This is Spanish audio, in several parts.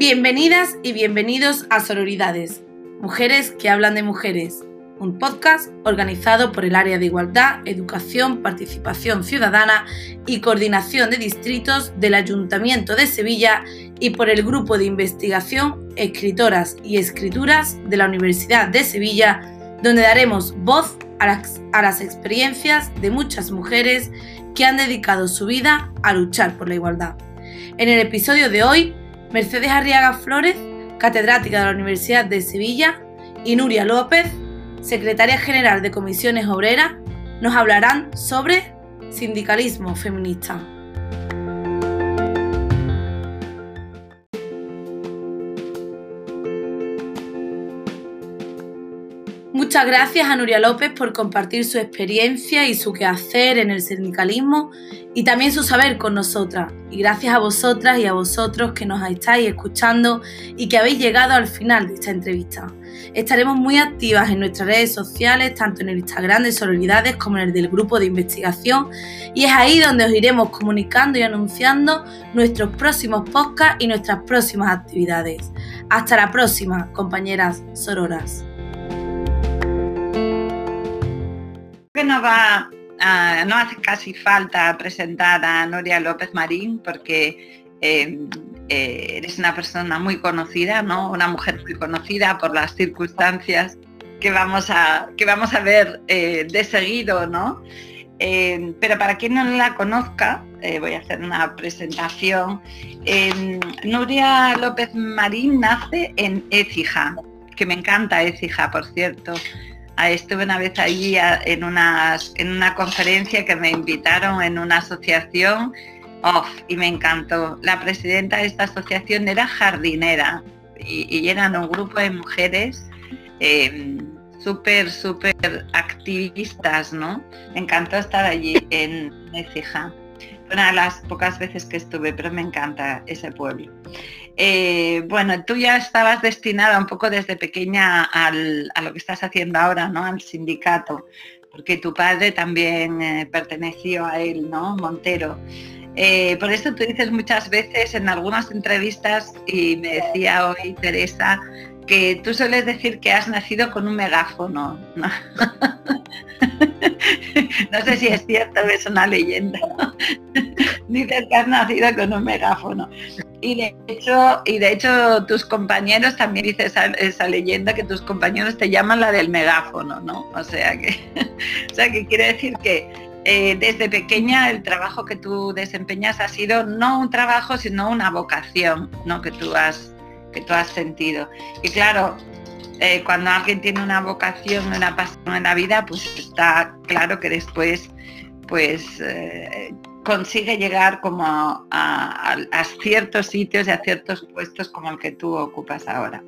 Bienvenidas y bienvenidos a Sororidades, Mujeres que hablan de mujeres, un podcast organizado por el Área de Igualdad, Educación, Participación Ciudadana y Coordinación de Distritos del Ayuntamiento de Sevilla y por el Grupo de Investigación Escritoras y Escrituras de la Universidad de Sevilla, donde daremos voz a las, a las experiencias de muchas mujeres que han dedicado su vida a luchar por la igualdad. En el episodio de hoy, Mercedes Arriaga Flores, catedrática de la Universidad de Sevilla, y Nuria López, secretaria general de Comisiones Obreras, nos hablarán sobre sindicalismo feminista. Muchas gracias a Nuria López por compartir su experiencia y su quehacer en el sindicalismo y también su saber con nosotras. Y gracias a vosotras y a vosotros que nos estáis escuchando y que habéis llegado al final de esta entrevista. Estaremos muy activas en nuestras redes sociales, tanto en el Instagram de Sororidades como en el del grupo de investigación, y es ahí donde os iremos comunicando y anunciando nuestros próximos podcasts y nuestras próximas actividades. Hasta la próxima, compañeras sororas. No va no hace casi falta presentar a Noria López Marín porque em, eh, eres una persona muy conocida, ¿no? Una mujer muy conocida por las circunstancias que vamos a, que vamos a ver eh, de seguido, ¿no? Em, pero para quien no la conozca, eh, voy a hacer una presentación. Nuria López Marín nace en Écija, que me encanta Écija, por cierto. Estuve una vez allí en, en una conferencia que me invitaron en una asociación y me encantó. La presidenta de esta asociación era jardinera y, eran un grupo de mujeres em, súper, súper activistas, ¿no? Me encantó estar allí en Necija. Una de las pocas veces que estuve, pero me encanta ese pueblo. Eh, bueno, tú ya estabas destinada un poco desde pequeña a lo que estás haciendo ahora, ¿no? Al sindicato, porque tu padre también eh, perteneció a él, ¿no? Montero. Eh, por eso tú dices muchas veces en algunas entrevistas, y me decía hoy Teresa, que tú sueles decir que has nacido con un megáfono. ¿no? no sé si es cierto, es una leyenda. Dices que has nacido con un megáfono. Y de hecho, tus compañeros también dices esa, leyenda que tus compañeros te llaman la del megáfono, ¿no? O sea que, o quiere decir que eh, desde pequeña el trabajo que tú desempeñas ha sido no un trabajo, sino una vocación, ¿no? Que tú has, que tú has sentido. Y claro, eh, cuando alguien tiene una vocación, una pasión en la vida, pues está claro que después pues eh, consigue llegar como a, ciertos sitios y a ciertos puestos como el que tú ocupas ahora.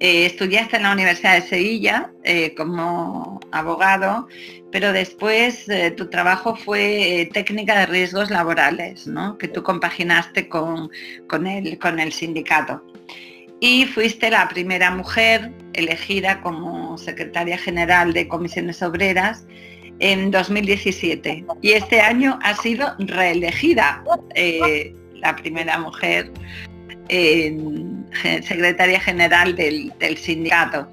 Eh, estudiaste en la Universidad de Sevilla como abogado, pero después tu trabajo fue técnica de riesgos laborales, ¿no? que tú compaginaste con, con, el, con el sindicato. Y fuiste la primera mujer elegida como secretaria general de comisiones obreras en 2017 y este año ha sido reelegida eh, la primera mujer secretaria general del, sindicato.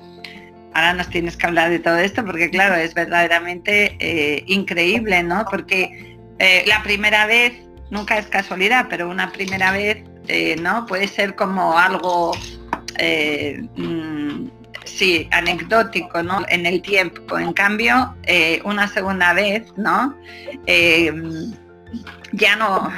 Ahora nos tienes que hablar de todo esto porque claro, es verdaderamente eh, increíble, ¿no? Porque eh, la primera vez, nunca es casualidad, pero una primera vez, ¿no? Puede ser como algo mm, sí, anecdótico, ¿no? En el tiempo. En cambio, eh, una segunda vez, ¿no? Eh, ya no,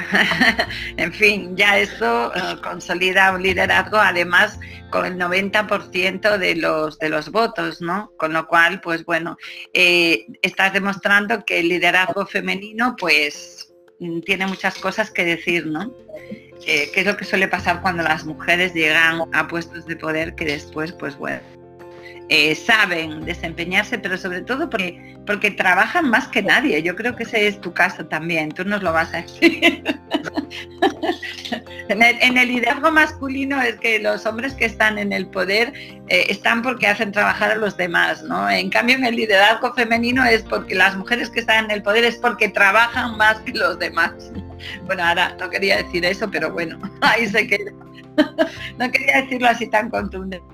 en fin, ya eso eh, consolida un liderazgo, además con el 90% de los, de los votos, ¿no? Con lo cual, pues bueno, estás demostrando que el liderazgo femenino, pues, tiene muchas cosas que decir, ¿no? ¿Qué es lo que suele pasar cuando las mujeres llegan a puestos de poder que después, pues bueno, eh, saben desempeñarse, pero sobre todo porque, porque trabajan más que nadie. Yo creo que ese es tu caso también, tú nos lo vas a decir. en, el, liderazgo masculino es que los hombres que están en el poder eh, están porque hacen trabajar a los demás, ¿no? En cambio en el liderazgo femenino es porque las mujeres que están en el poder es porque trabajan más que los demás. Bueno, ahora no quería decir eso, pero bueno, ahí se queda. no quería decirlo así tan contundente,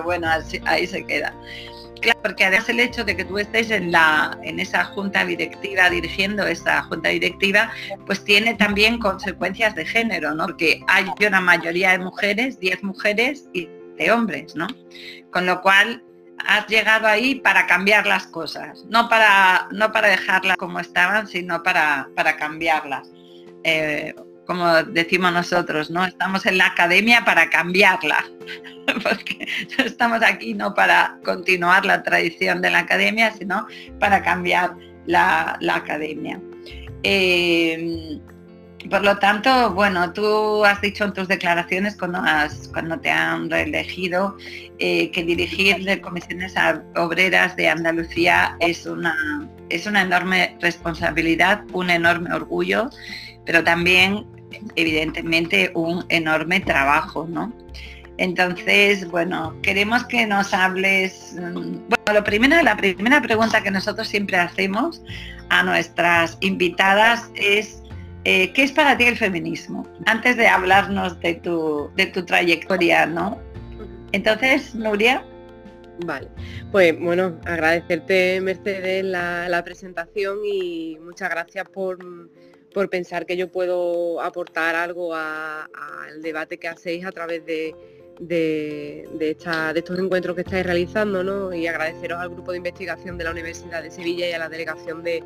bueno, ahí se queda. Porque además el hecho de que tú estés en, la, en esa junta directiva, dirigiendo esa junta directiva, pues tiene también consecuencias de género, ¿no? Porque hay una mayoría de mujeres, 10 mujeres y de hombres, ¿no? Con lo cual has llegado ahí para cambiar las cosas, no para, no para dejarlas como estaban, sino para, para cambiarlas. Eh, como decimos nosotros, ¿no? Estamos en la academia para cambiarla, porque estamos aquí no para continuar la tradición de la academia, sino para cambiar la, academia. Eh, por lo tanto, bueno, tú has dicho en tus declaraciones cuando, cuando te han reelegido eh, que dirigir de comisiones obreras de Andalucía es una, es una enorme responsabilidad, un enorme orgullo, pero también evidentemente un enorme trabajo, ¿no? Entonces, bueno, queremos que nos hables. Mm, bueno, lo primero, la primera pregunta que nosotros siempre hacemos a nuestras invitadas es eh, ¿qué es para ti el feminismo? Antes de hablarnos de tu, de tu trayectoria, ¿no? Entonces, Nuria. Vale, pues bueno, agradecerte Mercedes la, la presentación y muchas gracias por por pensar que yo puedo aportar algo al debate que hacéis a través de, estos encuentros que estáis realizando y agradeceros al grupo de investigación de la Universidad de Sevilla y a la delegación de,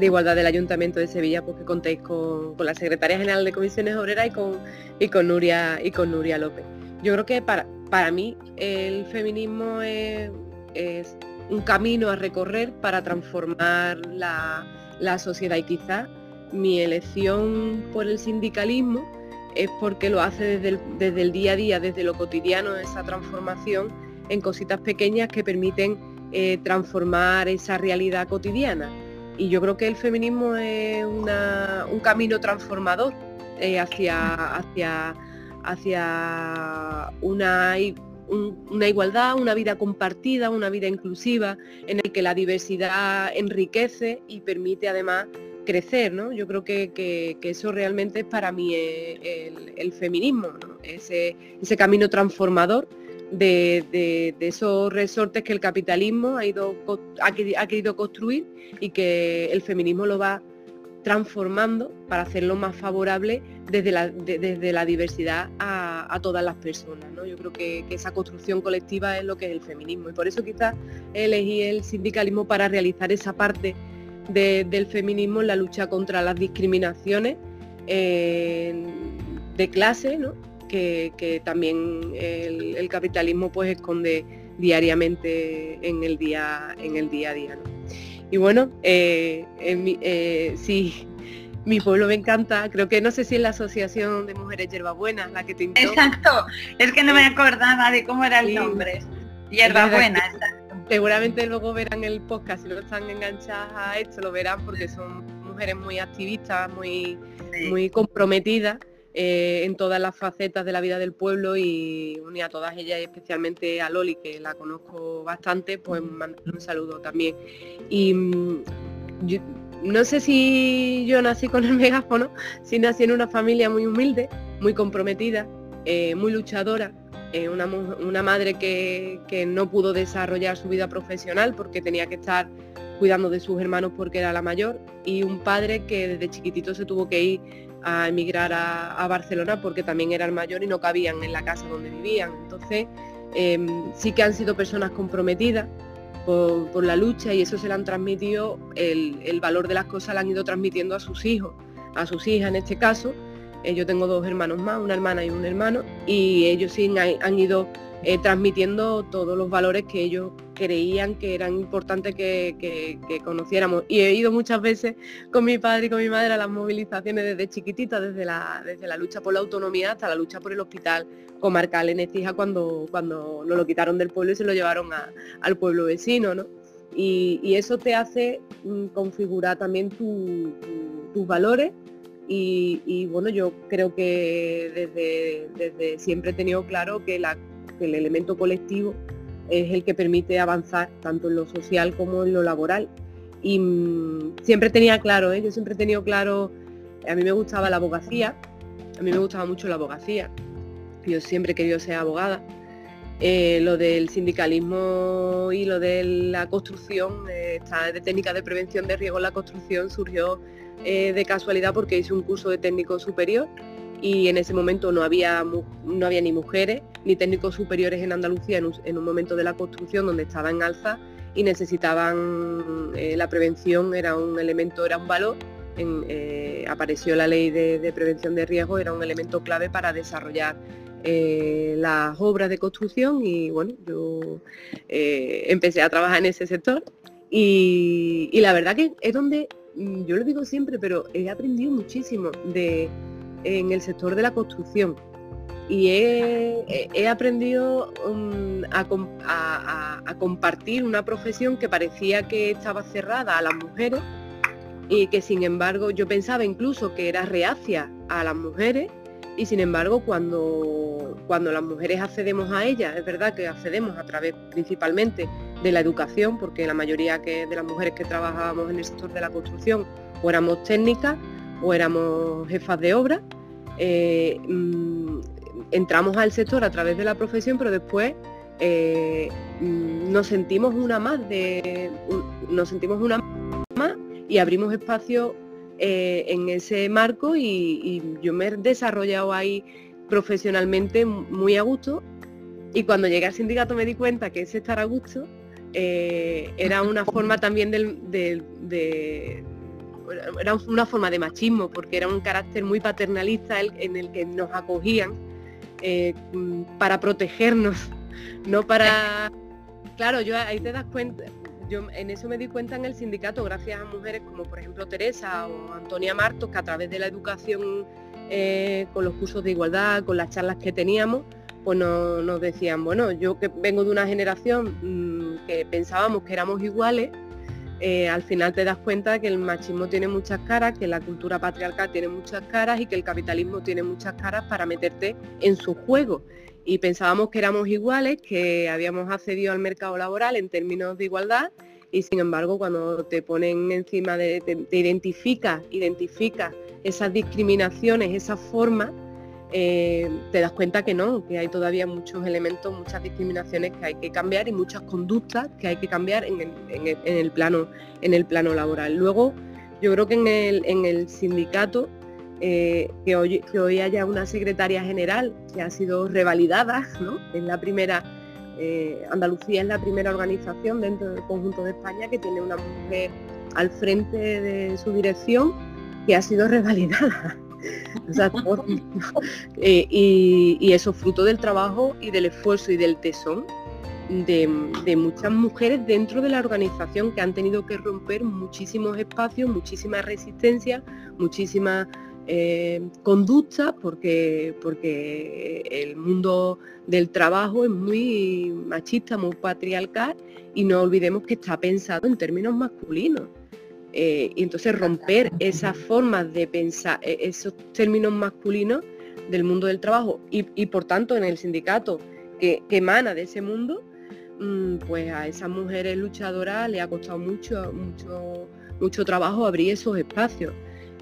Igualdad del Ayuntamiento de Sevilla porque contéis con, la Secretaria General de Comisiones Obreras y con, Nuria, y con Nuria López. Yo creo que para, mí el feminismo es, un camino a recorrer para transformar la, la sociedad y quizás mi elección por el sindicalismo es porque lo hace desde el, día a día, desde lo cotidiano, esa transformación en cositas pequeñas que permiten eh, transformar esa realidad cotidiana. Y yo creo que el feminismo es un camino transformador eh, hacia, hacia, hacia una, una igualdad, una vida compartida, una vida inclusiva, en el que la diversidad enriquece y permite además crecer, ¿no? Yo creo que, eso realmente es para mí el, feminismo, ese, camino transformador de, esos resortes que el capitalismo ha, ido, ha, querido construir y que el feminismo lo va transformando para hacerlo más favorable desde la, desde la diversidad a, todas las personas. ¿no? Yo creo que, que, esa construcción colectiva es lo que es el feminismo y por eso quizás elegí el sindicalismo para realizar esa parte del feminismo en la lucha contra las discriminaciones eh, de clase, que, también el, capitalismo pues esconde diariamente en el día, en el día a día. Y bueno, eh, eh, sí, mi pueblo me encanta, creo que no sé si es la Asociación de Mujeres Hierbabuenas la que te Exacto, es que no me acordaba de cómo era el nombre. Hierbabuena, seguramente luego verán el podcast, si no están enganchadas a esto, lo verán porque son mujeres muy activistas, muy, muy comprometidas eh, en todas las facetas de la vida del pueblo y a todas ellas y especialmente a Loli, que la conozco bastante, pues mandarle un saludo también. Y mm, no sé si yo nací con el megáfono, si nací en una familia muy humilde, muy comprometida, eh, muy luchadora, eh, una, madre que, no pudo desarrollar su vida profesional porque tenía que estar cuidando de sus hermanos porque era la mayor y un padre que desde chiquitito se tuvo que ir a emigrar a, Barcelona porque también era el mayor y no cabían en la casa donde vivían. Entonces em, sí que han sido personas comprometidas por, la lucha y eso se le han transmitido, el, el valor de las cosas le han ido transmitiendo a sus hijos, a sus hijas en este caso, yo tengo dos hermanos más, una hermana y un hermano, y ellos sí han, ido eh, transmitiendo todos los valores que ellos creían que eran importantes que, conociéramos. Y he ido muchas veces con mi padre y con mi madre a las movilizaciones desde chiquitita, desde la, lucha por la autonomía hasta la lucha por el hospital comarcal en Ecija cuando, cuando nos lo quitaron del pueblo y se lo llevaron al pueblo vecino. Y, eso te hace mm, configurar también tus valores y, bueno, yo creo que desde, siempre he tenido claro que, el elemento colectivo es el que permite avanzar tanto en lo social como en lo laboral. Y mm, siempre tenía claro, ¿eh? yo siempre he tenido claro, a mí me gustaba la abogacía, a mí me gustaba mucho la abogacía. Yo siempre he querido ser abogada. Eh, lo del sindicalismo y lo de la construcción, eh, esta de técnica de prevención de riesgo en la construcción surgió eh, de casualidad porque hice un curso de técnico superior y en ese momento no había, no había ni mujeres ni técnicos superiores en Andalucía en un, momento de la construcción donde estaba en alza y necesitaban la prevención, era un elemento, era un valor eh, apareció la ley de, prevención de riesgos, era un elemento clave para desarrollar eh, las obras de construcción y bueno, yo eh, empecé a trabajar en ese sector y, la verdad que es donde, yo lo digo siempre, pero he aprendido muchísimo de, en el sector de la construcción. Y he, aprendido mm, a compartir una profesión que parecía que estaba cerrada a las mujeres y que sin embargo yo pensaba incluso que era reacia a las mujeres. Y sin embargo cuando, cuando las mujeres accedemos a ella, es verdad que accedemos a través principalmente de la educación, porque la mayoría de las mujeres que trabajábamos en el sector de la construcción o éramos técnicas o éramos jefas de obra, eh, mm, entramos al sector a través de la profesión, pero después eh, mm, nos sentimos una más de nos sentimos una más y abrimos espacio eh, en ese marco y, yo me he desarrollado ahí profesionalmente muy a gusto. Y cuando llegué al sindicato me di cuenta que ese estar a gusto eh, era una forma también de, era una forma de machismo porque era un carácter muy paternalista en el que nos acogían eh, para protegernos, no para... Claro, yo ahí te das cuenta, yo en eso me di cuenta en el sindicato, gracias a mujeres como por ejemplo Teresa o Antonia Martos, que a través de la educación, eh, con los cursos de igualdad, con las charlas que teníamos, pues nos decían, bueno, yo que vengo de una generación mm, que pensábamos que éramos iguales, eh, al final te das cuenta que el machismo tiene muchas caras, que la cultura patriarcal tiene muchas caras y que el capitalismo tiene muchas caras para meterte en su juego. Y pensábamos que éramos iguales, que habíamos accedido al mercado laboral en términos de igualdad y sin embargo cuando te ponen encima de, te, identifica identifica esas discriminaciones, esas formas, eh, te das cuenta que no, que hay todavía muchos elementos, muchas discriminaciones que hay que cambiar y muchas conductas que hay que cambiar en el, plano, en el plano laboral. Luego, yo creo que en el, sindicato, eh, que, hoy, haya una secretaria general que ha sido revalidada, ¿no? es la primera eh, Andalucía es la primera organización dentro del conjunto de España que tiene una mujer al frente de su dirección que ha sido revalidada. Eh, y, eso fruto del trabajo y del esfuerzo y del tesón de, muchas mujeres dentro de la organización que han tenido que romper muchísimos espacios, muchísimas resistencias, muchísimas eh, conductas, porque, porque el mundo del trabajo es muy machista, muy patriarcal y no olvidemos que está pensado en términos masculinos. Eh, y entonces romper esas formas de pensar, e, esos términos masculinos del mundo del trabajo y, por tanto en el sindicato que, emana de ese mundo, mm, pues a esas mujeres luchadoras le ha costado mucho, mucho, mucho trabajo abrir esos espacios.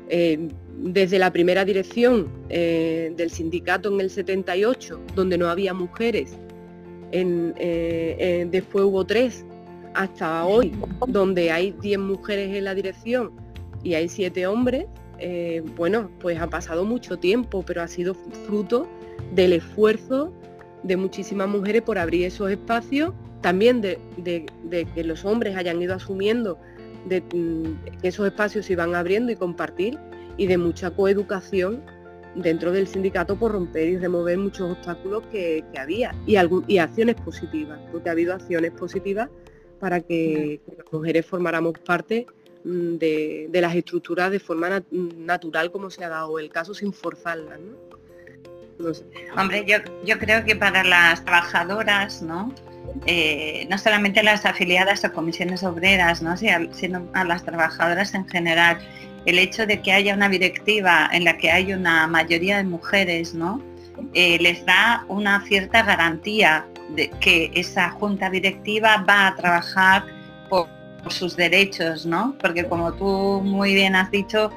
Eh, desde la primera dirección eh, del sindicato en el 78, donde no había mujeres, eh, después hubo tres, hasta hoy, donde hay 10 mujeres en la dirección y hay 7 hombres, bueno, pues ha pasado mucho tiempo, pero ha sido fruto del esfuerzo de muchísimas mujeres por abrir esos espacios, también de, de que los hombres hayan ido asumiendo de mm, que esos espacios se iban abriendo y compartir y de mucha coeducación dentro del sindicato por romper y remover muchos obstáculos que, había y, y acciones positivas, porque ha habido acciones positivas para que, las mujeres formáramos parte mm, de, las estructuras de forma natural como se ha dado el caso sin forzarlas. Hombre, yo, yo creo que para las trabajadoras, ¿no? Eh, no solamente las afiliadas a comisiones obreras, ¿no? sino a las trabajadoras en general. El hecho de que haya una directiva en la que hay una mayoría de mujeres, ¿no? Eh, les da una cierta garantía que esa junta directiva va a trabajar por, sus derechos, ¿no? Porque como tú muy bien has dicho,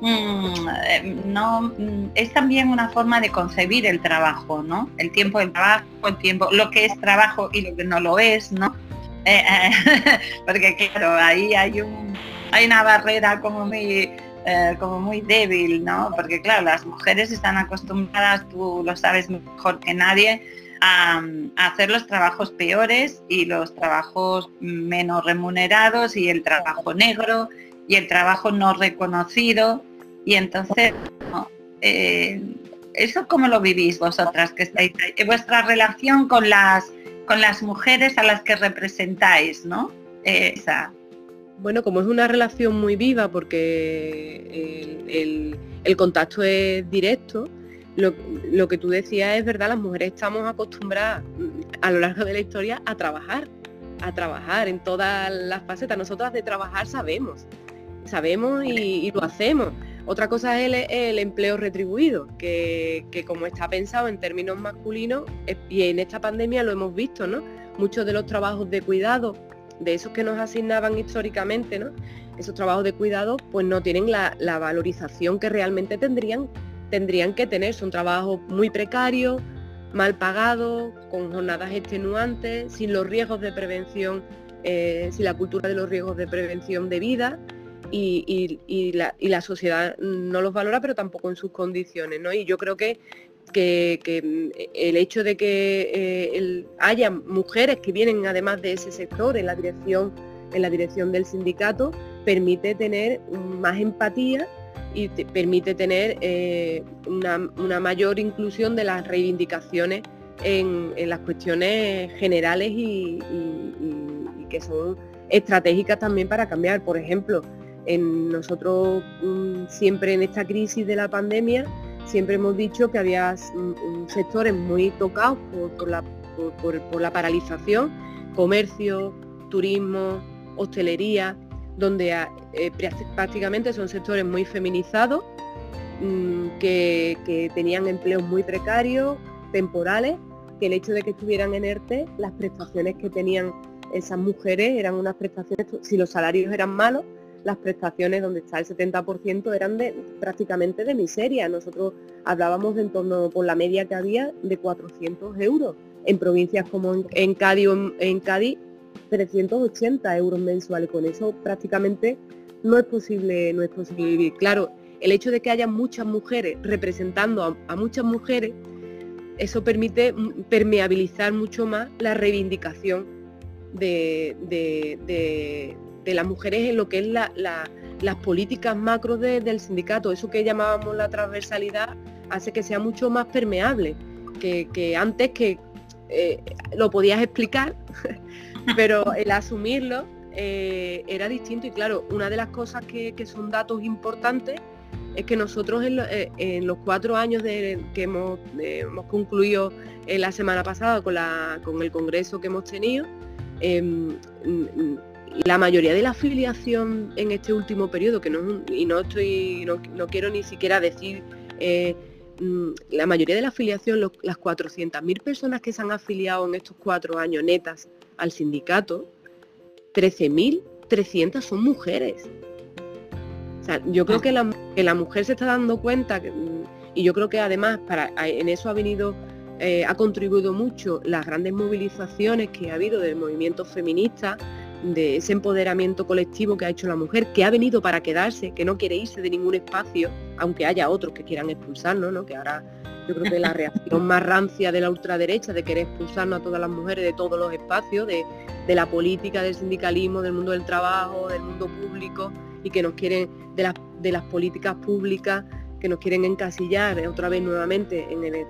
mm, eh, no mm, es también una forma de concebir el trabajo, ¿no? El tiempo del trabajo, el tiempo, lo que es trabajo y lo que no lo es, ¿no? Eh, porque claro, ahí hay un hay una barrera como muy como muy débil, ¿no? Porque claro, las mujeres están acostumbradas, tú lo sabes mejor que nadie, a, hacer los trabajos peores y los trabajos menos remunerados y el trabajo negro y el trabajo no reconocido. Y entonces, eh, ¿eso cómo lo vivís vosotras que estáis ahí? Vuestra relación con las, con las mujeres a las que representáis, ¿no? esa. Bueno, como es una relación muy viva porque el contacto es directo, lo, que tú decías es verdad, las mujeres estamos acostumbradas mm, a lo largo de la historia a trabajar, a trabajar en todas las facetas. Nosotras de trabajar sabemos, sabemos y, lo hacemos. Otra cosa es el, empleo retribuido, que, como está pensado en términos masculinos, y en esta pandemia lo hemos visto, ¿no? Muchos de los trabajos de cuidado, de esos que nos asignaban históricamente, ¿no? Esos trabajos de cuidado, pues no tienen la valorización que realmente tendrían tendrían que tener. Son trabajos muy precarios, mal pagados, con jornadas extenuantes, sin los riesgos de prevención, eh, sin la cultura de los riesgos de prevención de vida. Y, la, sociedad no los valora, pero tampoco en sus condiciones. Y yo creo que, que, el hecho de que eh, haya mujeres que vienen además de ese sector en la dirección, en la dirección del sindicato, permite tener más empatía y te permite tener eh, una, mayor inclusión de las reivindicaciones en, las cuestiones generales y, que son estratégicas también para cambiar. Por ejemplo, en nosotros mm, siempre en esta crisis de la pandemia, siempre hemos dicho que había mm, sectores muy tocados por, la, por la paralización, comercio, turismo, hostelería, donde eh, prácticamente son sectores muy feminizados, mm, que, tenían empleos muy precarios, temporales, que el hecho de que estuvieran en ERTE, las prestaciones que tenían esas mujeres eran unas prestaciones, si los salarios eran malos, las prestaciones donde está el 70% eran prácticamente de miseria. Nosotros hablábamos de en torno por la media que había de 400 euros. En provincias como en, Cádiz, en Cádiz 380 euros mensuales. Con eso prácticamente no es posible, no es posible vivir. Claro, el hecho de que haya muchas mujeres representando a, muchas mujeres, eso permite permeabilizar mucho más la reivindicación de, las mujeres en lo que es las políticas macros del sindicato. Eso que llamábamos la transversalidad hace que sea mucho más permeable que, antes que eh, lo podías explicar pero el asumirlo eh, era distinto y claro, una de las cosas que, son datos importantes es que nosotros en, eh, los cuatro años que hemos, concluido la semana pasada con, el congreso que hemos tenido, em, la mayoría de la afiliación en este último periodo, que no, y no estoy, no, quiero ni siquiera decir eh, mm, la mayoría de la afiliación, las 400.000 personas que se han afiliado en estos cuatro años netas al sindicato, 13.300 son mujeres. O sea, yo creo que la, mujer se está dando cuenta, y yo creo que además para, en eso ha venido, eh, ha contribuido mucho las grandes movilizaciones que ha habido del movimiento feminista, de ese empoderamiento colectivo que ha hecho la mujer, que ha venido para quedarse, que no quiere irse de ningún espacio, aunque haya otros que quieran expulsarnos, ¿no? que ahora yo creo que la reacción más rancia de la ultraderecha de querer expulsarnos a todas las mujeres de todos los espacios, de, la política, del sindicalismo, del mundo del trabajo, del mundo público, y que nos quieren, de, las, de las políticas públicas, que nos quieren encasillar otra vez nuevamente en el,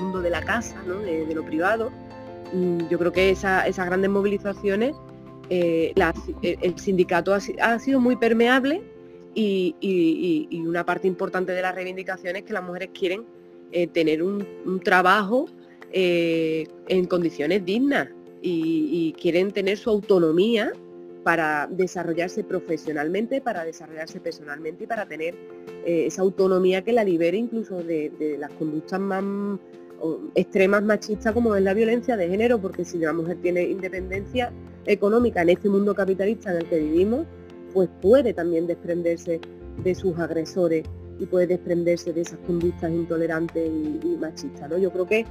mundo de la casa, de, lo privado. Mm, yo creo que esas grandes movilizaciones, eh, el sindicato ha, sido muy permeable y, una parte importante de las reivindicaciones que las mujeres quieren eh, tener un, trabajo eh, en condiciones dignas y, quieren tener su autonomía para desarrollarse profesionalmente, para desarrollarse personalmente y para tener eh, esa autonomía que la libere incluso de, las conductas más extremas machistas como es la violencia de género, porque si la mujer tiene independencia económica en este mundo capitalista en el que vivimos, pues puede también desprenderse de sus agresores y puede desprenderse de esas conductas intolerantes y, machistas. ¿no? Yo creo que,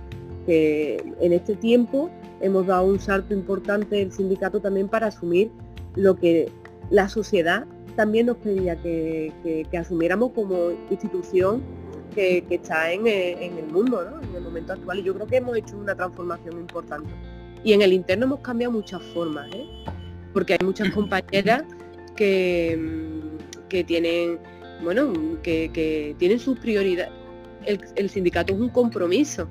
en este tiempo hemos dado un salto importante el sindicato también para asumir lo que la sociedad también nos pedía que, asumiéramos como institución que, está en, el mundo, en el momento actual. Y yo creo que hemos hecho una transformación importante. Y en el interno hemos cambiado muchas formas, ¿eh? porque hay muchas compañeras que, que tienen, bueno, que, tienen sus prioridades. El, sindicato es un compromiso,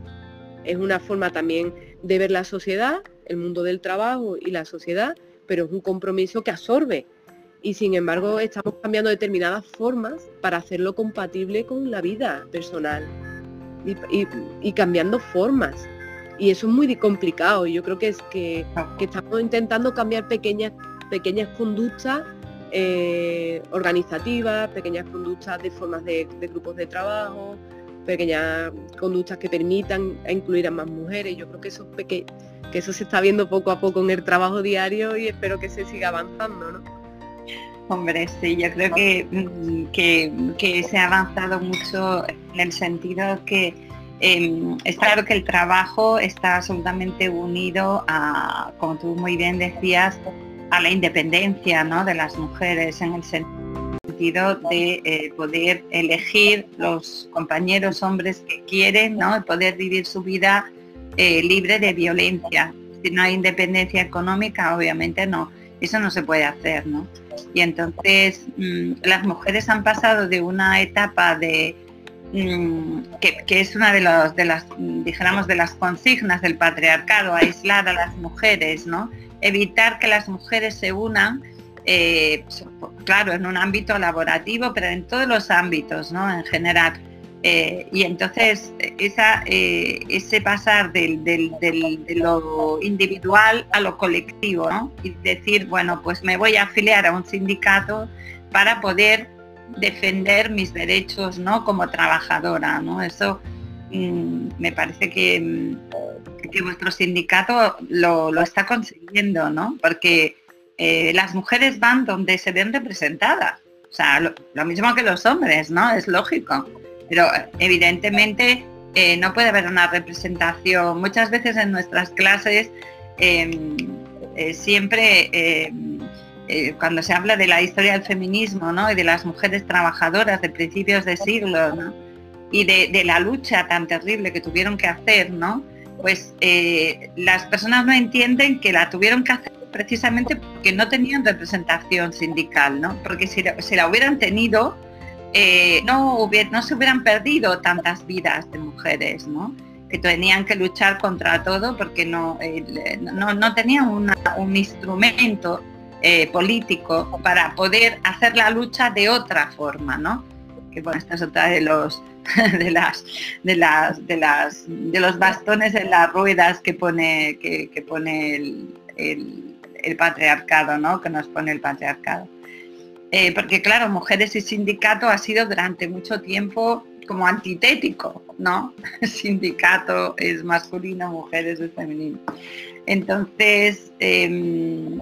es una forma también de ver la sociedad, el mundo del trabajo y la sociedad, pero es un compromiso que absorbe. Y sin embargo estamos cambiando determinadas formas para hacerlo compatible con la vida personal y cambiando formas y eso es muy complicado yo creo que es que, estamos intentando cambiar pequeñas pequeñas conductas eh, organizativas, pequeñas conductas de formas de, grupos de trabajo, pequeñas conductas que permitan incluir a más mujeres. Yo creo que eso, que, que eso se está viendo poco a poco en el trabajo diario y espero que se siga avanzando, ¿no? Hombre, sí, yo creo que, mm, que, que se ha avanzado mucho en el sentido que Em, es claro que el trabajo está absolutamente unido a, como tú muy bien decías, a la independencia de las mujeres en el sentido de eh, poder elegir los compañeros hombres que quieren, ¿no? poder vivir su vida eh, libre de violencia. Si no hay independencia económica, obviamente no, eso no se puede hacer. ¿no? Y entonces mm, las mujeres han pasado de una etapa de Mm, que, es una de, los, las, dijéramos, de las consignas del patriarcado, aislar a las mujeres, ¿no? Evitar que las mujeres se unan, eh, claro, en un ámbito laborativo, pero en todos los ámbitos, ¿no? En general. Eh, y entonces eh, ese pasar del, de lo individual a lo colectivo, ¿no? Y decir, bueno, pues me voy a afiliar a un sindicato para poder defender mis derechos ¿no? como trabajadora. ¿no? Eso mm, me parece que, mm, que, vuestro sindicato lo, está consiguiendo, ¿no? porque eh, las mujeres van donde se ven representadas. O sea, lo, mismo que los hombres, ¿no? Es lógico. Pero evidentemente eh, no puede haber una representación. Muchas veces en nuestras clases em, eh, siempre em, eh, cuando se habla de la historia del feminismo y de las mujeres trabajadoras de principios de siglo y de, la lucha tan terrible que tuvieron que hacer, ¿no? pues eh, las personas no entienden que la tuvieron que hacer precisamente porque no tenían representación sindical, ¿no? porque si, la hubieran tenido, eh, no, no se hubieran perdido tantas vidas de mujeres, ¿no? que tenían que luchar contra todo porque no, no, tenían un instrumento eh, político para poder hacer la lucha de otra forma, ¿no? Que bueno, esta es otra de los de las de las de las de los bastones en las ruedas que pone que, pone el, patriarcado, ¿no? Que nos pone el patriarcado. Eh, porque claro, mujeres y sindicato ha sido durante mucho tiempo como antitético, ¿no? sindicato es masculino, mujeres es femenino. Entonces, em,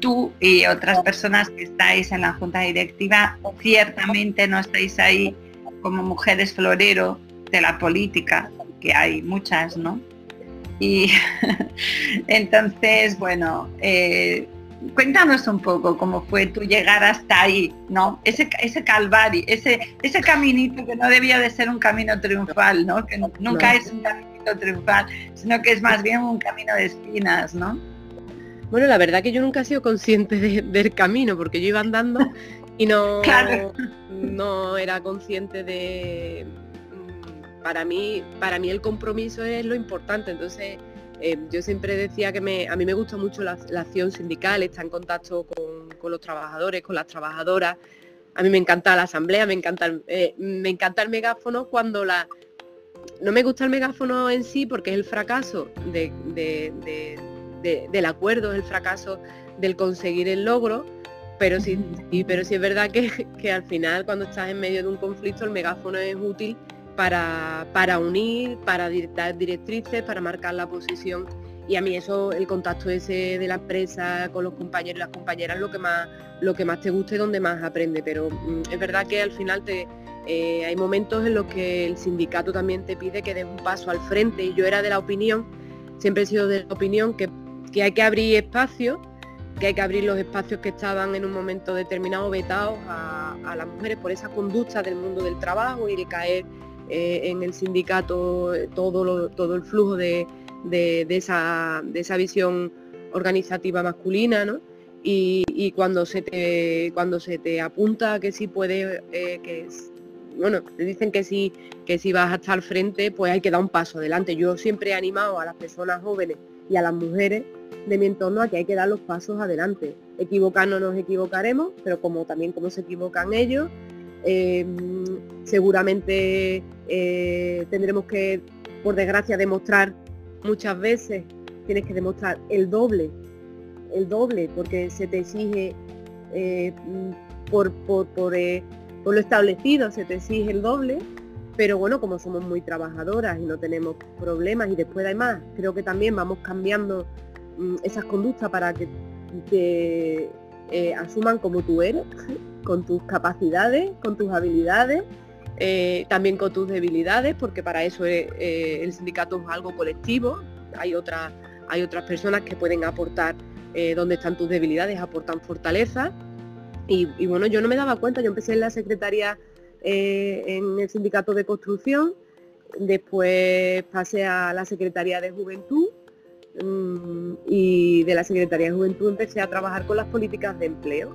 tú y otras personas que estáis en la junta directiva ciertamente no estáis ahí como mujeres florero de la política, que hay muchas, ¿no? Y entonces, bueno, eh, cuéntanos un poco cómo fue tu llegar hasta ahí, ¿no? Ese, ese calvario, ese, ese caminito que no debía de ser un camino triunfal, ¿no? Que nunca es un caminito triunfal, sino que es más bien un camino de espinas, ¿no? Bueno, la verdad que yo nunca he sido consciente del camino, porque yo iba andando y no, no era consciente de... Mm, para mí, para mí el compromiso es lo importante, entonces eh, yo siempre decía que me, a mí me gusta mucho la, acción sindical, estar en contacto con, los trabajadores, con las trabajadoras. A mí me encanta la asamblea, me encanta, eh, me encanta el megáfono cuando la... No me gusta el megáfono en sí porque es el fracaso de del acuerdo, el fracaso del conseguir el logro, pero sí, pero sí es verdad que, al final cuando estás en medio de un conflicto el megáfono es útil para, para unir, para dar directrices, para marcar la posición. Y a mí eso, el contacto ese de la empresa con los compañeros y las compañeras lo que más, lo que más te guste y donde más aprende. Pero mm, es verdad que al final te, eh, hay momentos en los que el sindicato también te pide que des un paso al frente. Y yo era de la opinión, siempre he sido de la opinión que, hay que abrir espacios, que hay que abrir los espacios que estaban en un momento determinado vetados a, las mujeres por esa conducta del mundo del trabajo y de caer eh, en el sindicato todo, todo el flujo de, de, esa, visión organizativa masculina, ¿no? Y, cuando se te cuando se te apunta que sí puede eh, que bueno te dicen que sí que si vas hasta el frente pues hay que dar un paso adelante yo siempre he animado a las personas jóvenes y a las mujeres de mi entorno a que hay que dar los pasos adelante. Equivocarnos nos equivocaremos pero como también como se equivocan ellos eh, seguramente eh, tendremos que por desgracia demostrar muchas veces tienes que demostrar el doble, el doble, porque se te exige eh, por, eh, por, lo establecido, se te exige el doble, pero bueno, como somos muy trabajadoras y no tenemos problemas y después además creo que también vamos cambiando esas conductas para que te eh, asuman como tú eres, con tus capacidades, con tus habilidades eh, también con tus debilidades, porque para eso eh, el sindicato es algo colectivo, hay, otras hay otras personas que pueden aportar eh, donde están tus debilidades, aportan fortaleza. Y, bueno, yo no me daba cuenta, yo empecé en la secretaría en el sindicato de construcción, después pasé a la Secretaría de Juventud mm, y de la Secretaría de Juventud empecé a trabajar con las políticas de empleo.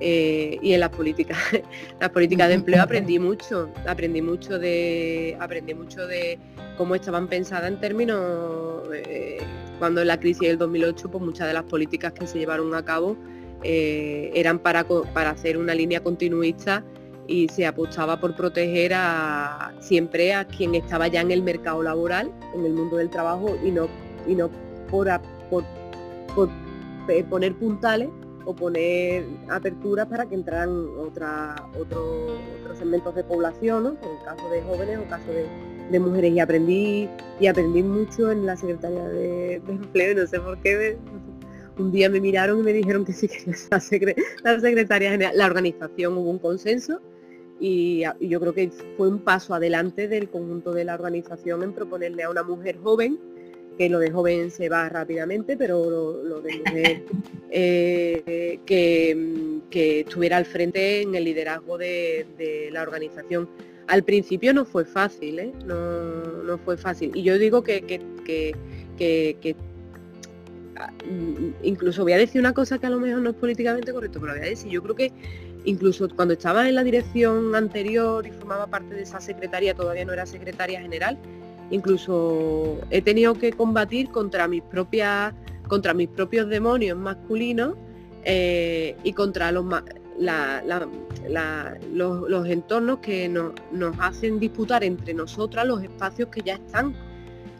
Eh, y en las políticas, las políticas de empleo aprendí mucho, aprendí mucho de, aprendí mucho de cómo estaban pensadas en términos, eh, cuando en la crisis del 2008, pues muchas de las políticas que se llevaron a cabo eh, eran para, para hacer una línea continuista y se apostaba por proteger a, siempre a quien estaba ya en el mercado laboral, en el mundo del trabajo y no, y no por, por poner puntales o poner aperturas para que entraran otra, otros segmentos de población, ¿no? en caso de jóvenes o caso de, mujeres. Y aprendí, y aprendí mucho en la Secretaría de, Empleo, no sé por qué. un día me miraron y me dijeron que sí que la, la Secretaría General, la organización hubo un consenso y yo creo que fue un paso adelante del conjunto de la organización en proponerle a una mujer joven que lo de joven se va rápidamente, pero lo, de mujer eh, que, estuviera al frente en el liderazgo de, la organización. Al principio no fue fácil, ¿eh? no, fue fácil. Y yo digo que, que, ah, incluso voy a decir una cosa que a lo mejor no es políticamente correcto, pero voy a decir, yo creo que incluso cuando estaba en la dirección anterior y formaba parte de esa secretaría, todavía no era secretaria general, Incluso he tenido que combatir contra mis propias, contra mis propios demonios masculinos eh, y contra los, los, entornos que nos, hacen disputar entre nosotras los espacios que ya están.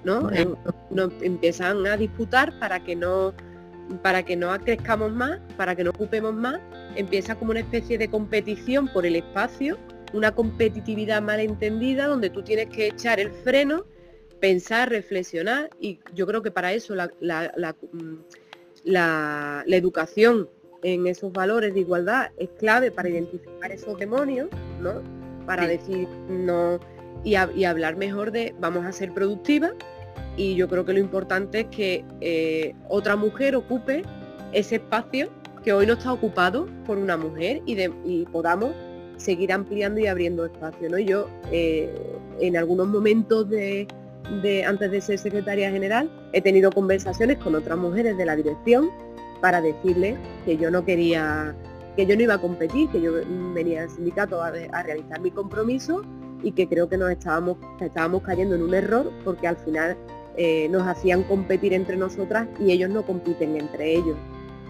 ¿no? Nos empiezan a disputar para que no para que no crezcamos más, para que no ocupemos más, empieza como una especie de competición por el espacio, una competitividad malentendida donde tú tienes que echar el freno pensar, reflexionar y yo creo que para eso la, mm, educación en esos valores de igualdad es clave para identificar esos demonios, ¿no? Para decir no y, hablar mejor de vamos a ser productivas y yo creo que lo importante es que eh, otra mujer ocupe ese espacio que hoy no está ocupado por una mujer y, de, podamos seguir ampliando y abriendo espacio. ¿no? Yo eh, en algunos momentos de, antes de ser secretaria general, he tenido conversaciones con otras mujeres de la dirección para decirles que yo no quería, que yo no iba a competir, que yo venía al sindicato a, realizar mi compromiso y que creo que nos estábamos, estábamos cayendo en un error porque al final eh, nos hacían competir entre nosotras y ellos no compiten entre ellos.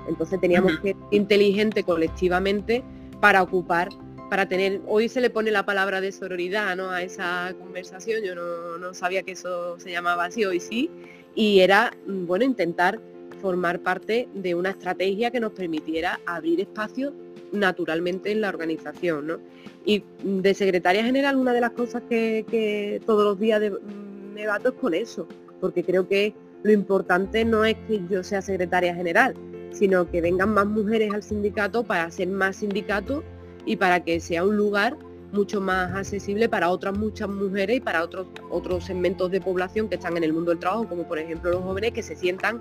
Entonces teníamos que ser inteligentes colectivamente para ocupar para tener, hoy se le pone la palabra de sororidad ¿no? a esa conversación, yo no, sabía que eso se llamaba así, hoy sí, y era, mm, bueno, intentar formar parte de una estrategia que nos permitiera abrir espacio naturalmente en la organización. ¿no? Y mm, de secretaria general una de las cosas que, todos los días mm, me bato es con eso, porque creo que lo importante no es que yo sea secretaria general, sino que vengan más mujeres al sindicato para hacer más sindicatos y para que sea un lugar mucho más accesible para otras muchas mujeres y para otros otros segmentos de población que están en el mundo del trabajo, como por ejemplo los jóvenes que se sientan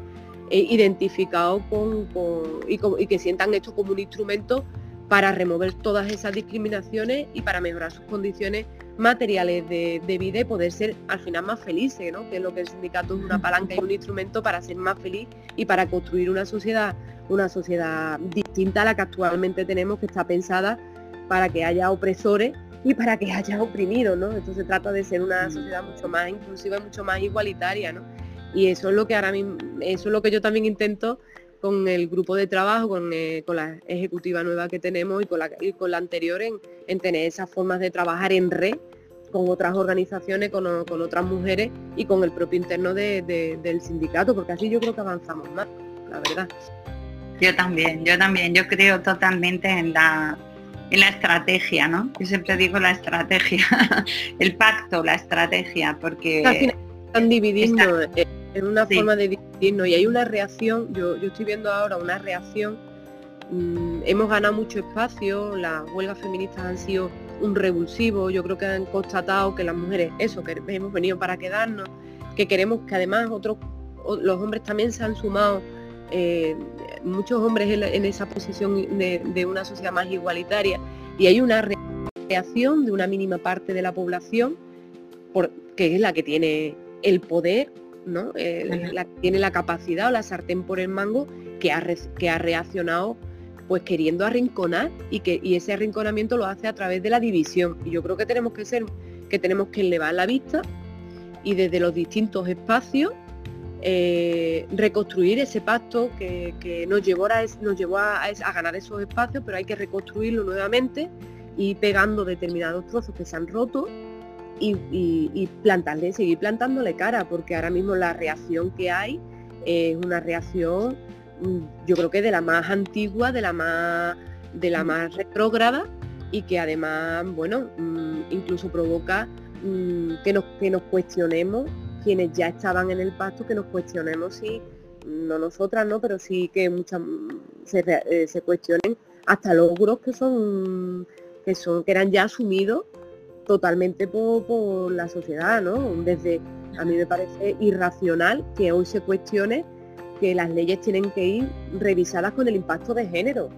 eh, identificados con, y, que sientan esto como un instrumento para remover todas esas discriminaciones y para mejorar sus condiciones materiales de, vida y poder ser al final más felices, ¿no? que es lo que el sindicato es una palanca y un instrumento para ser más feliz y para construir una sociedad, una sociedad distinta a la que actualmente tenemos, que está pensada para que haya opresores y para que haya oprimidos, ¿no? Esto se trata de ser una sociedad mucho más inclusiva, mucho más igualitaria, ¿no? Y eso es lo que ahora mismo, eso es lo que yo también intento con el grupo de trabajo, con, eh, la ejecutiva nueva que tenemos y con la, con la anterior en, tener esas formas de trabajar en red con otras organizaciones, con, otras mujeres y con el propio interno del sindicato, porque así yo creo que avanzamos más, la verdad. Yo también, yo también, yo creo totalmente en la en la estrategia, ¿no? Yo siempre digo la estrategia, el pacto, la estrategia, porque... Están dividiendo, eh, en una forma de dividirnos y hay una reacción, yo, estoy viendo ahora una reacción, mm, hemos ganado mucho espacio, las huelgas feministas han sido un revulsivo, yo creo que han constatado que las mujeres, eso, que hemos venido para quedarnos, que queremos que además otros, los hombres también se han sumado eh, muchos hombres en, esa posición de, una sociedad más igualitaria y hay una reacción de una mínima parte de la población que es la que tiene el poder, ¿no? la que tiene la capacidad o la sartén por el mango que ha, que ha reaccionado pues queriendo arrinconar y que y ese arrinconamiento lo hace a través de la división. Y yo creo que tenemos que ser, que tenemos que elevar la vista y desde los distintos espacios eh, reconstruir ese pacto que, nos llevó, a, ganar esos espacios, pero hay que reconstruirlo nuevamente y pegando determinados trozos que se han roto y, plantarle, seguir plantándole cara, porque ahora mismo la reacción que hay es una reacción, mm, yo creo que de la más antigua, de la más, retrógrada y que además, bueno, mm, incluso provoca mm, que, que nos cuestionemos quienes ya estaban en el pacto que nos cuestionemos si, no nosotras, ¿no? Pero sí que muchas eh, se, cuestionen hasta logros que son que son que eran ya asumidos totalmente por, la sociedad, ¿no? Desde a mí me parece irracional que hoy se cuestione que las leyes tienen que ir revisadas con el impacto de género.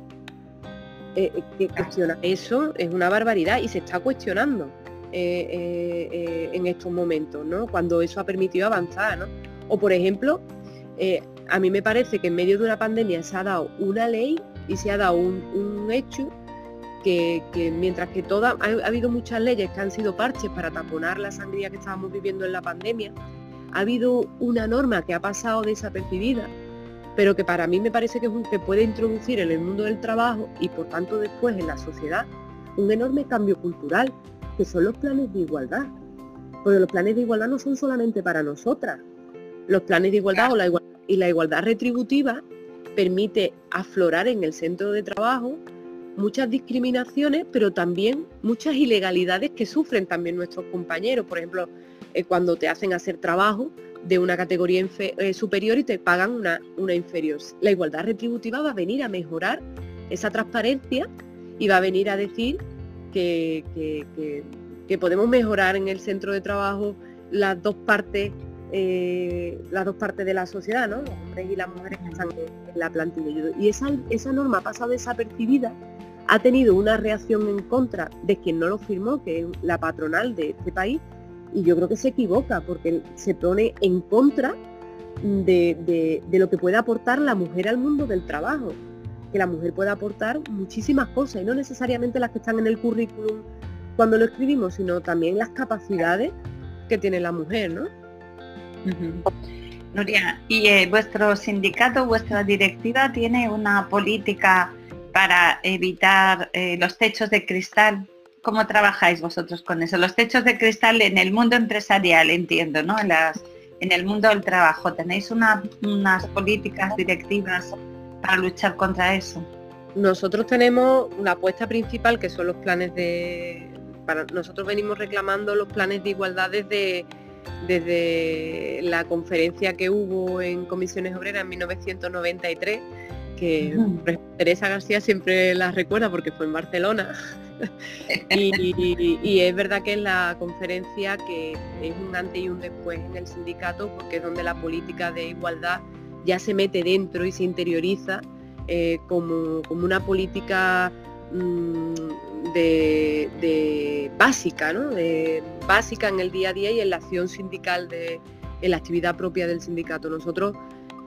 Eh, eh, que cuestiona eso es una barbaridad y se está cuestionando. Eh, eh, eh, en estos momentos, ¿no? Cuando eso ha permitido avanzar, ¿no? O por ejemplo, a mí me parece que en medio de una pandemia se ha dado una ley y se ha dado un, hecho que, mientras que toda, ha, habido muchas leyes que han sido parches para taponar la sangría que estábamos viviendo en la pandemia, ha habido una norma que ha pasado desapercibida, pero que para mí me parece que, que puede introducir en el mundo del trabajo y por tanto después en la sociedad un enorme cambio cultural que son los planes de igualdad. Porque los planes de igualdad no son solamente para nosotras. Los planes de igualdad o la igualdad, y la igualdad retributiva permite aflorar en el centro de trabajo muchas discriminaciones, pero también muchas ilegalidades que sufren también nuestros compañeros. Por ejemplo, eh, cuando te hacen hacer trabajo de una categoría eh, superior y te pagan una, una inferior. La igualdad retributiva va a venir a mejorar esa transparencia y va a venir a decir que, podemos mejorar en el centro de trabajo las dos partes eh, las dos partes de la sociedad, los hombres y las mujeres que están en la plantilla. Y esa, esa norma ha pasado desapercibida, ha tenido una reacción en contra de quien no lo firmó, que es la patronal de este país, y yo creo que se equivoca porque se pone en contra de, de lo que puede aportar la mujer al mundo del trabajo que la mujer puede aportar muchísimas cosas y no necesariamente las que están en el currículum cuando lo escribimos, sino también las capacidades que tiene la mujer, ¿no? Nuria, ¿y eh, vuestro sindicato, vuestra directiva tiene una política para evitar eh, los techos de cristal? ¿Cómo trabajáis vosotros con eso? Los techos de cristal en el mundo empresarial, entiendo, ¿no? En, las, en el mundo del trabajo, ¿tenéis unas políticas directivas para luchar contra eso? Nosotros tenemos una apuesta principal que son los planes de... Para, nosotros venimos reclamando los planes de igualdad desde, desde la conferencia que hubo en Comisiones Obreras en 1993, que Teresa García siempre la recuerda porque fue en Barcelona. y, es verdad que es la conferencia que es un antes y un después en el sindicato porque es donde la política de igualdad ya se mete dentro y se interioriza eh, como, una política mm, de, básica, ¿no? básica en el día a día y en la acción sindical, de, en la actividad propia del sindicato. Nosotros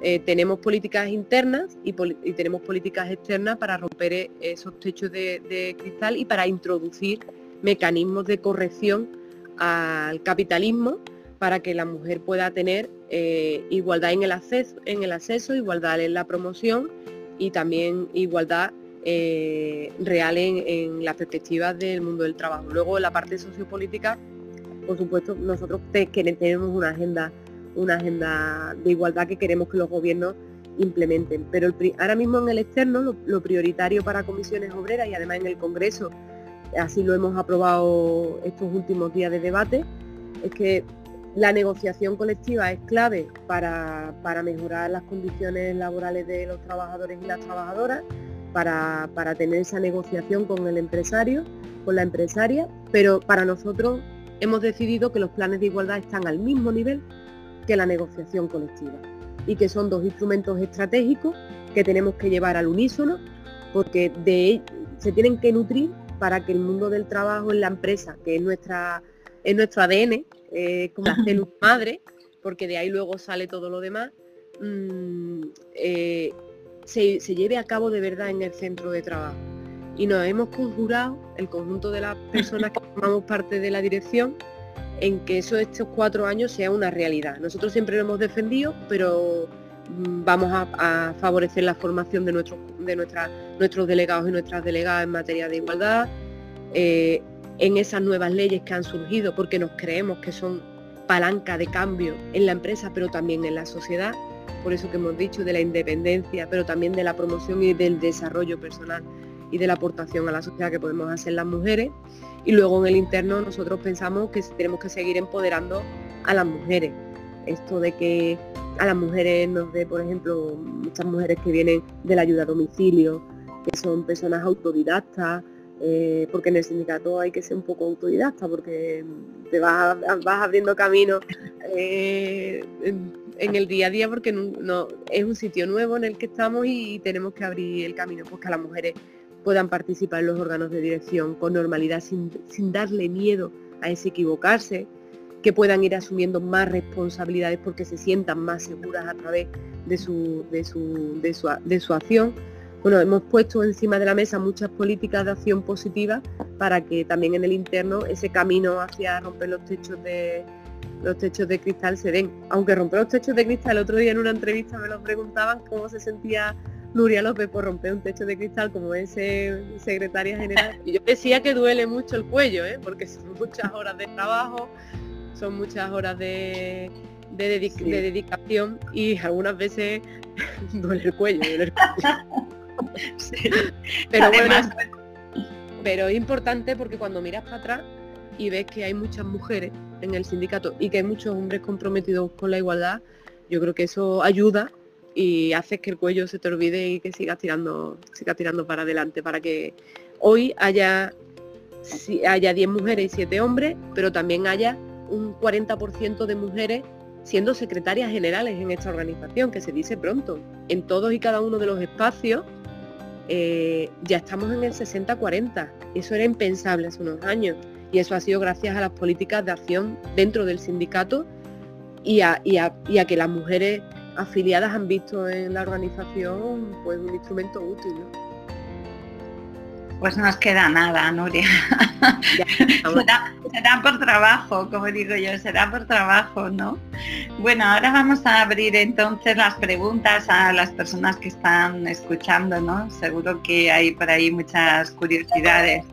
eh, tenemos políticas internas y, tenemos políticas externas para romper e-, esos techos de, cristal y para introducir mecanismos de corrección al capitalismo para que la mujer pueda tener eh, igualdad en el, acceso, en el acceso, igualdad en la promoción y también igualdad eh, real en, las perspectivas del mundo del trabajo. Luego la parte sociopolítica, por supuesto, nosotros tenemos una agenda, una agenda de igualdad que queremos que los gobiernos implementen. Pero ahora mismo en el externo, lo, prioritario para comisiones obreras y además en el Congreso, así lo hemos aprobado estos últimos días de debate, es que la negociación colectiva es clave para, mejorar las condiciones laborales de los trabajadores y las trabajadoras, para, tener esa negociación con el empresario, con la empresaria, pero para nosotros hemos decidido que los planes de igualdad están al mismo nivel que la negociación colectiva y que son dos instrumentos estratégicos que tenemos que llevar al unísono porque de, se tienen que nutrir para que el mundo del trabajo en la empresa, que es, nuestra, es nuestro ADN, eh, como la célula madre, porque de ahí luego sale todo lo demás, mm, eh, se, lleve a cabo de verdad en el centro de trabajo. Y nos hemos conjurado, el conjunto de las personas que formamos parte de la dirección, en que eso estos cuatro años sea una realidad. Nosotros siempre lo hemos defendido, pero mm, vamos a, favorecer la formación de, nuestros, de nuestros delegados y nuestras delegadas en materia de igualdad. Eh, en esas nuevas leyes que han surgido, porque nos creemos que son palanca de cambio en la empresa, pero también en la sociedad, por eso que hemos dicho de la independencia, pero también de la promoción y del desarrollo personal y de la aportación a la sociedad que podemos hacer las mujeres. Y luego en el interno nosotros pensamos que tenemos que seguir empoderando a las mujeres. Esto de que a las mujeres nos dé, por ejemplo, muchas mujeres que vienen de la ayuda a domicilio, que son personas autodidactas, eh, porque en el sindicato hay que ser un poco autodidacta, porque te vas, vas abriendo camino eh, en, el día a día, porque no, es un sitio nuevo en el que estamos y tenemos que abrir el camino, pues que las mujeres puedan participar en los órganos de dirección con normalidad, sin, darle miedo a ese equivocarse, que puedan ir asumiendo más responsabilidades porque se sientan más seguras a través de su, de su, de su, de su acción bueno, hemos puesto encima de la mesa muchas políticas de acción positiva para que también en el interno ese camino hacia romper los techos de los techos de cristal se den. Aunque romper los techos de cristal, el otro día en una entrevista me lo preguntaban cómo se sentía Nuria López por romper un techo de cristal como ese secretaria general. Y yo decía que duele mucho el cuello, ¿eh? porque son muchas horas de trabajo, son muchas horas de, dedicación y algunas veces duele el cuello. Duele el cuello. Pero bueno, pero es importante porque cuando miras para atrás y ves que hay muchas mujeres en el sindicato y que hay muchos hombres comprometidos con la igualdad, yo creo que eso ayuda y hace que el cuello se te olvide y que sigas tirando, siga tirando para adelante, para que hoy haya, haya 10 mujeres y 7 hombres, pero también haya un 40% de mujeres siendo secretarias generales en esta organización, que se dice pronto, en todos y cada uno de los espacios eh, ya estamos en el 60-40. Eso era impensable hace unos años. Y eso ha sido gracias a las políticas de acción dentro del sindicato y a, que las mujeres afiliadas han visto en la organización pues un instrumento útil. Pues no nos queda nada, Nuria. será, por trabajo, como digo yo, será por trabajo, ¿no? Bueno, ahora vamos a abrir entonces las preguntas a las personas que están escuchando, ¿no? Seguro que hay por ahí muchas curiosidades.